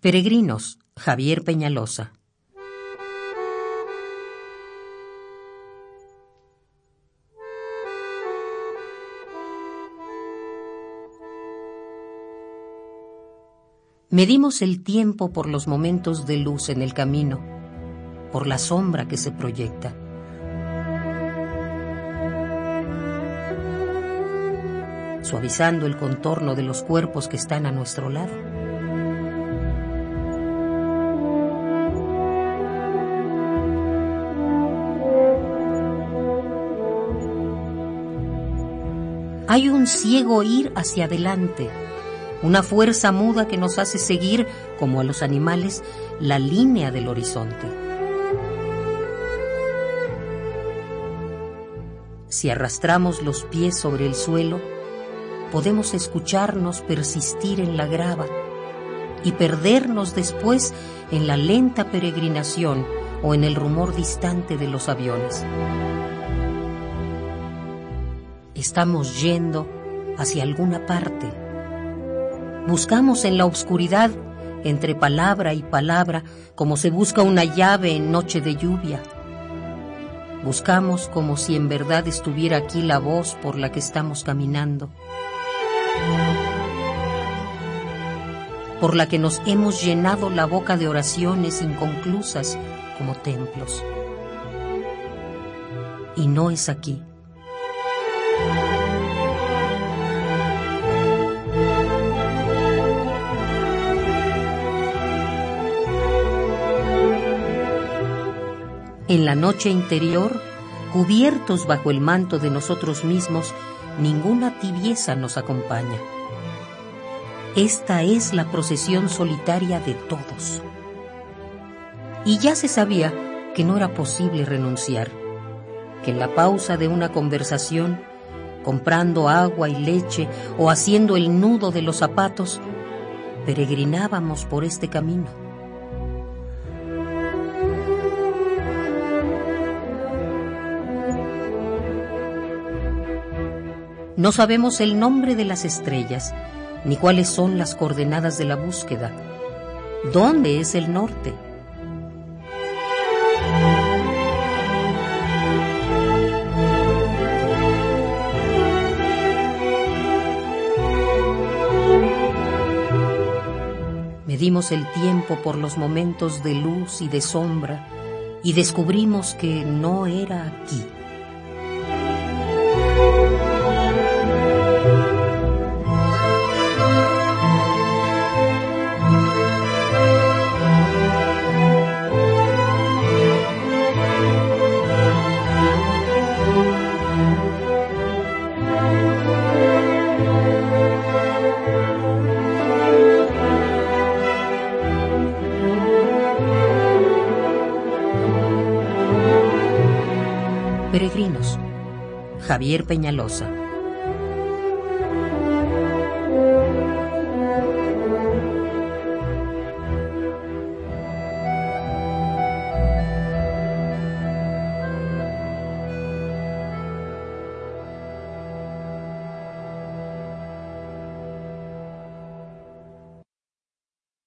Peregrinos, Javier Peñalosa. Medimos el tiempo por los momentos de luz en el camino, por la sombra que se proyecta. suavizando el contorno de los cuerpos que están a nuestro lado. Hay un ciego ir hacia adelante, una fuerza muda que nos hace seguir, como a los animales, la línea del horizonte. Si arrastramos los pies sobre el suelo, podemos escucharnos persistir en la grava y perdernos después en la lenta peregrinación o en el rumor distante de los aviones. Estamos yendo hacia alguna parte. Buscamos en la oscuridad, entre palabra y palabra, como se busca una llave en noche de lluvia. Buscamos como si en verdad estuviera aquí la voz por la que estamos caminando por la que nos hemos llenado la boca de oraciones inconclusas como templos. Y no es aquí. En la noche interior, cubiertos bajo el manto de nosotros mismos, ninguna tibieza nos acompaña. Esta es la procesión solitaria de todos. Y ya se sabía que no era posible renunciar, que en la pausa de una conversación, comprando agua y leche o haciendo el nudo de los zapatos, peregrinábamos por este camino No sabemos el nombre de las estrellas, ni cuáles son las coordenadas de la búsqueda. ¿Dónde es el norte? Medimos el tiempo por los momentos de luz y de sombra y descubrimos que no era aquí. Peregrinos. Javier Peñalosa.